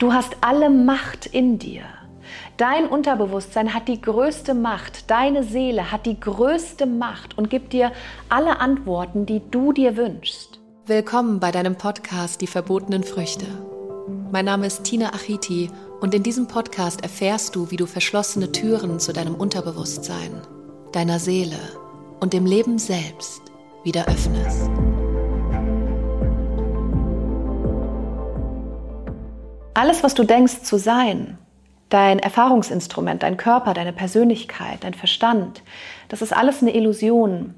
Du hast alle Macht in dir. Dein Unterbewusstsein hat die größte Macht, deine Seele hat die größte Macht und gibt dir alle Antworten, die du dir wünschst. Willkommen bei deinem Podcast Die verbotenen Früchte. Mein Name ist Tina Achiti und in diesem Podcast erfährst du, wie du verschlossene Türen zu deinem Unterbewusstsein, deiner Seele und dem Leben selbst wieder öffnest. Alles, was du denkst zu sein, dein Erfahrungsinstrument, dein Körper, deine Persönlichkeit, dein Verstand, das ist alles eine Illusion,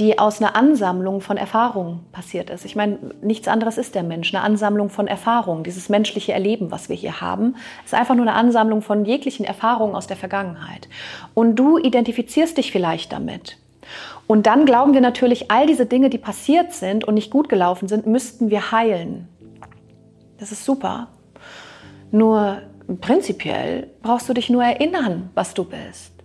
die aus einer Ansammlung von Erfahrungen passiert ist. Ich meine, nichts anderes ist der Mensch, eine Ansammlung von Erfahrungen. Dieses menschliche Erleben, was wir hier haben, ist einfach nur eine Ansammlung von jeglichen Erfahrungen aus der Vergangenheit. Und du identifizierst dich vielleicht damit. Und dann glauben wir natürlich, all diese Dinge, die passiert sind und nicht gut gelaufen sind, müssten wir heilen. Das ist super. Nur prinzipiell brauchst du dich nur erinnern, was du bist.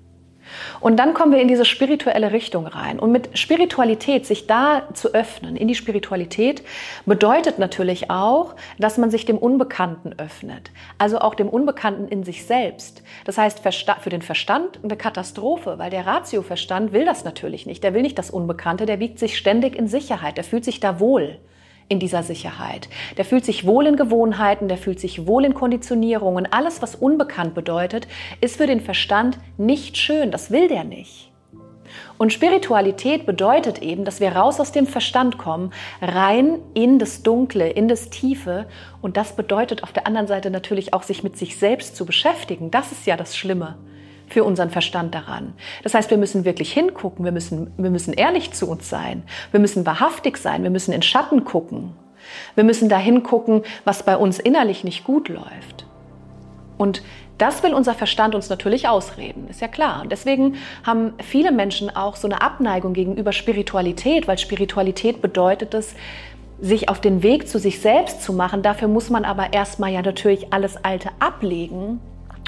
Und dann kommen wir in diese spirituelle Richtung rein. Und mit Spiritualität, sich da zu öffnen, in die Spiritualität, bedeutet natürlich auch, dass man sich dem Unbekannten öffnet. Also auch dem Unbekannten in sich selbst. Das heißt, für den Verstand eine Katastrophe, weil der Ratioverstand will das natürlich nicht. Der will nicht das Unbekannte, der wiegt sich ständig in Sicherheit, der fühlt sich da wohl in dieser Sicherheit. Der fühlt sich wohl in Gewohnheiten, der fühlt sich wohl in Konditionierungen. Alles, was unbekannt bedeutet, ist für den Verstand nicht schön. Das will der nicht. Und Spiritualität bedeutet eben, dass wir raus aus dem Verstand kommen, rein in das Dunkle, in das Tiefe. Und das bedeutet auf der anderen Seite natürlich auch, sich mit sich selbst zu beschäftigen. Das ist ja das Schlimme für unseren Verstand daran. Das heißt, wir müssen wirklich hingucken, wir müssen, wir müssen ehrlich zu uns sein, wir müssen wahrhaftig sein, wir müssen in Schatten gucken. Wir müssen dahin gucken, was bei uns innerlich nicht gut läuft. Und das will unser Verstand uns natürlich ausreden, ist ja klar. Und deswegen haben viele Menschen auch so eine Abneigung gegenüber Spiritualität, weil Spiritualität bedeutet es, sich auf den Weg zu sich selbst zu machen. Dafür muss man aber erstmal ja natürlich alles Alte ablegen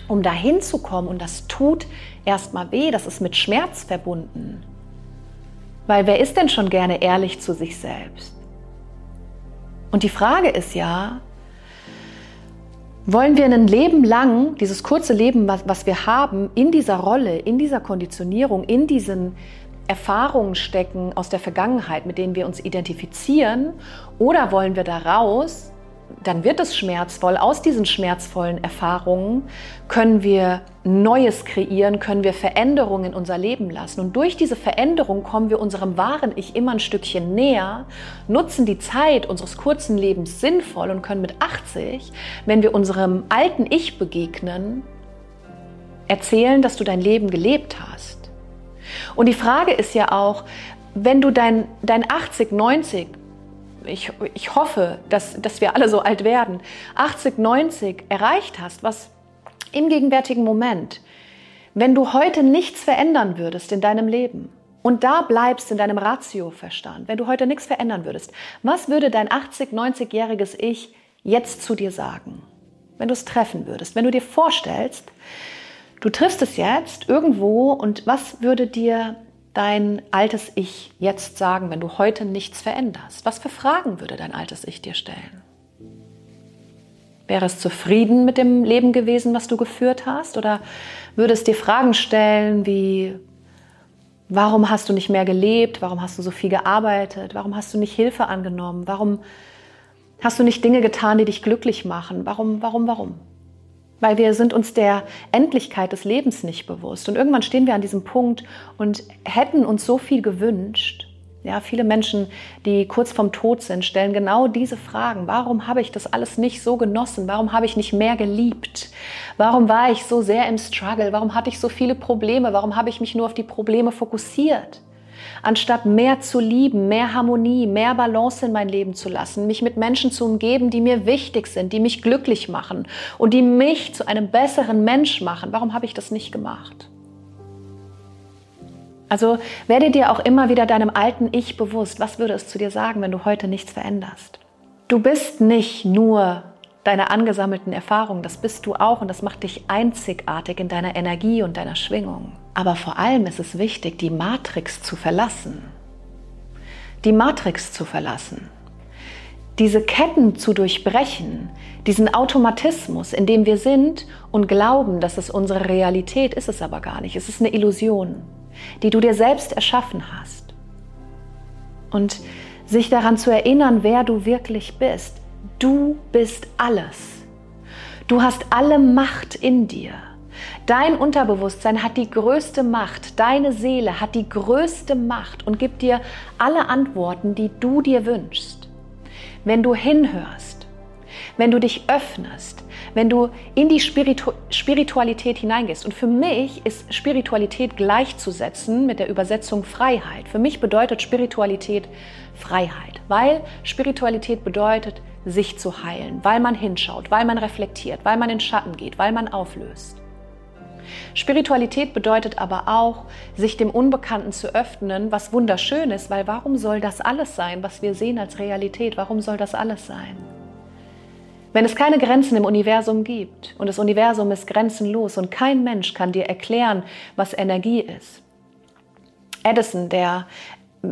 um dahin zu kommen, und das tut erstmal weh, das ist mit Schmerz verbunden. Weil wer ist denn schon gerne ehrlich zu sich selbst? Und die Frage ist ja, wollen wir ein Leben lang, dieses kurze Leben, was, was wir haben, in dieser Rolle, in dieser Konditionierung, in diesen Erfahrungen stecken aus der Vergangenheit, mit denen wir uns identifizieren, oder wollen wir da raus dann wird es schmerzvoll. Aus diesen schmerzvollen Erfahrungen können wir Neues kreieren, können wir Veränderungen in unser Leben lassen. Und durch diese Veränderung kommen wir unserem wahren Ich immer ein Stückchen näher, nutzen die Zeit unseres kurzen Lebens sinnvoll und können mit 80, wenn wir unserem alten Ich begegnen, erzählen, dass du dein Leben gelebt hast. Und die Frage ist ja auch, wenn du dein, dein 80, 90, ich, ich hoffe, dass, dass wir alle so alt werden, 80, 90 erreicht hast, was im gegenwärtigen Moment, wenn du heute nichts verändern würdest in deinem Leben und da bleibst in deinem Ratioverstand, wenn du heute nichts verändern würdest, was würde dein 80, 90-jähriges Ich jetzt zu dir sagen, wenn du es treffen würdest, wenn du dir vorstellst, du triffst es jetzt irgendwo und was würde dir dein altes Ich jetzt sagen, wenn du heute nichts veränderst? Was für Fragen würde dein altes Ich dir stellen? Wäre es zufrieden mit dem Leben gewesen, was du geführt hast? Oder würde es dir Fragen stellen wie, warum hast du nicht mehr gelebt? Warum hast du so viel gearbeitet? Warum hast du nicht Hilfe angenommen? Warum hast du nicht Dinge getan, die dich glücklich machen? Warum, warum, warum? Weil wir sind uns der Endlichkeit des Lebens nicht bewusst. Und irgendwann stehen wir an diesem Punkt und hätten uns so viel gewünscht. Ja, viele Menschen, die kurz vorm Tod sind, stellen genau diese Fragen. Warum habe ich das alles nicht so genossen? Warum habe ich nicht mehr geliebt? Warum war ich so sehr im Struggle? Warum hatte ich so viele Probleme? Warum habe ich mich nur auf die Probleme fokussiert? Anstatt mehr zu lieben, mehr Harmonie, mehr Balance in mein Leben zu lassen, mich mit Menschen zu umgeben, die mir wichtig sind, die mich glücklich machen und die mich zu einem besseren Mensch machen. Warum habe ich das nicht gemacht? Also werde dir auch immer wieder deinem alten Ich bewusst, was würde es zu dir sagen, wenn du heute nichts veränderst. Du bist nicht nur deine angesammelten Erfahrungen, das bist du auch und das macht dich einzigartig in deiner Energie und deiner Schwingung. Aber vor allem ist es wichtig, die Matrix zu verlassen. Die Matrix zu verlassen. diese Ketten zu durchbrechen, diesen Automatismus, in dem wir sind und glauben, dass es unsere Realität ist, es aber gar nicht. Es ist eine Illusion, die du dir selbst erschaffen hast. Und sich daran zu erinnern, wer du wirklich bist. Du bist alles. Du hast alle Macht in dir. Dein Unterbewusstsein hat die größte Macht, deine Seele hat die größte Macht und gibt dir alle Antworten, die du dir wünschst. Wenn du hinhörst, wenn du dich öffnest, wenn du in die Spiritu Spiritualität hineingehst. Und für mich ist Spiritualität gleichzusetzen mit der Übersetzung Freiheit. Für mich bedeutet Spiritualität Freiheit, weil Spiritualität bedeutet, sich zu heilen, weil man hinschaut, weil man reflektiert, weil man in Schatten geht, weil man auflöst. Spiritualität bedeutet aber auch, sich dem Unbekannten zu öffnen, was wunderschön ist, weil warum soll das alles sein, was wir sehen als Realität? Warum soll das alles sein? Wenn es keine Grenzen im Universum gibt und das Universum ist grenzenlos und kein Mensch kann dir erklären, was Energie ist. Edison, der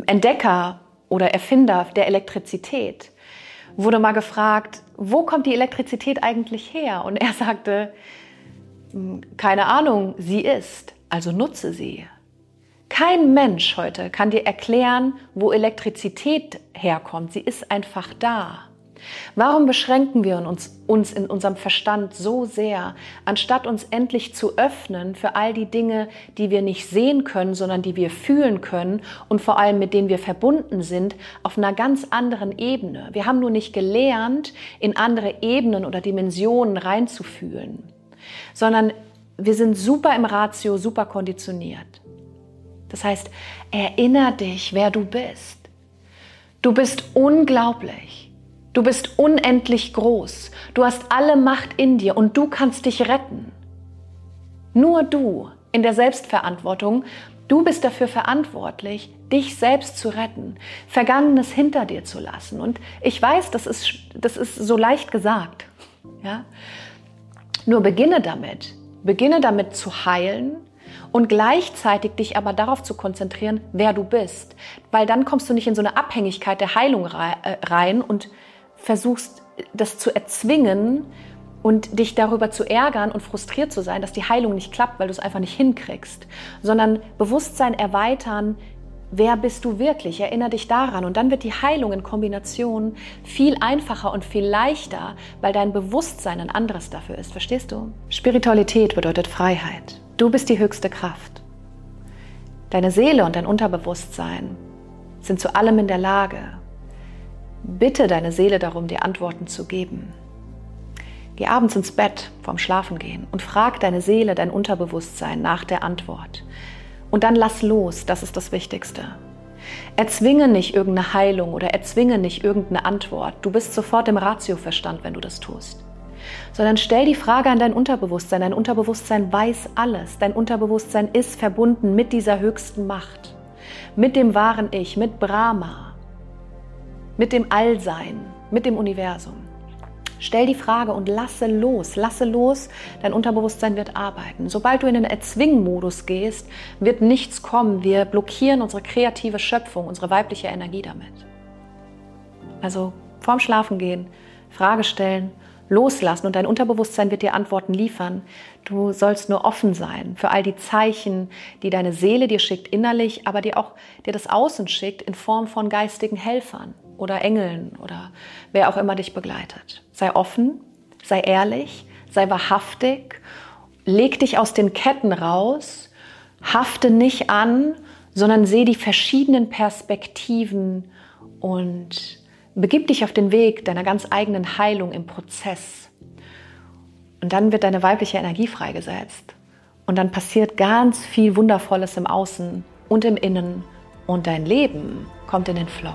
Entdecker oder Erfinder der Elektrizität, wurde mal gefragt, wo kommt die Elektrizität eigentlich her? Und er sagte, keine Ahnung, sie ist, also nutze sie. Kein Mensch heute kann dir erklären, wo Elektrizität herkommt. Sie ist einfach da. Warum beschränken wir uns, uns in unserem Verstand so sehr, anstatt uns endlich zu öffnen für all die Dinge, die wir nicht sehen können, sondern die wir fühlen können und vor allem mit denen wir verbunden sind, auf einer ganz anderen Ebene? Wir haben nur nicht gelernt, in andere Ebenen oder Dimensionen reinzufühlen, sondern wir sind super im Ratio, super konditioniert. Das heißt, erinnere dich, wer du bist. Du bist unglaublich. Du bist unendlich groß. Du hast alle Macht in dir und du kannst dich retten. Nur du in der Selbstverantwortung. Du bist dafür verantwortlich, dich selbst zu retten, Vergangenes hinter dir zu lassen. Und ich weiß, das ist, das ist so leicht gesagt. Ja? Nur beginne damit. Beginne damit zu heilen und gleichzeitig dich aber darauf zu konzentrieren, wer du bist. Weil dann kommst du nicht in so eine Abhängigkeit der Heilung äh, rein und versuchst, das zu erzwingen und dich darüber zu ärgern und frustriert zu sein, dass die Heilung nicht klappt, weil du es einfach nicht hinkriegst, sondern Bewusstsein erweitern, wer bist du wirklich? Erinnere dich daran. Und dann wird die Heilung in Kombination viel einfacher und viel leichter, weil dein Bewusstsein ein anderes dafür ist. Verstehst du? Spiritualität bedeutet Freiheit. Du bist die höchste Kraft. Deine Seele und dein Unterbewusstsein sind zu allem in der Lage. Bitte deine Seele darum, dir Antworten zu geben. Geh abends ins Bett vorm Schlafengehen und frag deine Seele, dein Unterbewusstsein nach der Antwort. Und dann lass los, das ist das Wichtigste. Erzwinge nicht irgendeine Heilung oder erzwinge nicht irgendeine Antwort. Du bist sofort im Ratioverstand, wenn du das tust. Sondern stell die Frage an dein Unterbewusstsein. Dein Unterbewusstsein weiß alles. Dein Unterbewusstsein ist verbunden mit dieser höchsten Macht, mit dem wahren Ich, mit Brahma mit dem Allsein, mit dem Universum. Stell die Frage und lasse los, lasse los, dein Unterbewusstsein wird arbeiten. Sobald du in den Erzwingen-Modus gehst, wird nichts kommen. Wir blockieren unsere kreative Schöpfung, unsere weibliche Energie damit. Also vorm Schlafen gehen, Frage stellen, loslassen und dein Unterbewusstsein wird dir Antworten liefern. Du sollst nur offen sein für all die Zeichen, die deine Seele dir schickt innerlich, aber die auch dir das Außen schickt in Form von geistigen Helfern oder Engeln oder wer auch immer dich begleitet. Sei offen, sei ehrlich, sei wahrhaftig, leg dich aus den Ketten raus, hafte nicht an, sondern sehe die verschiedenen Perspektiven und begib dich auf den Weg deiner ganz eigenen Heilung im Prozess. Und dann wird deine weibliche Energie freigesetzt. Und dann passiert ganz viel Wundervolles im Außen und im Innen. Und dein Leben kommt in den Flow.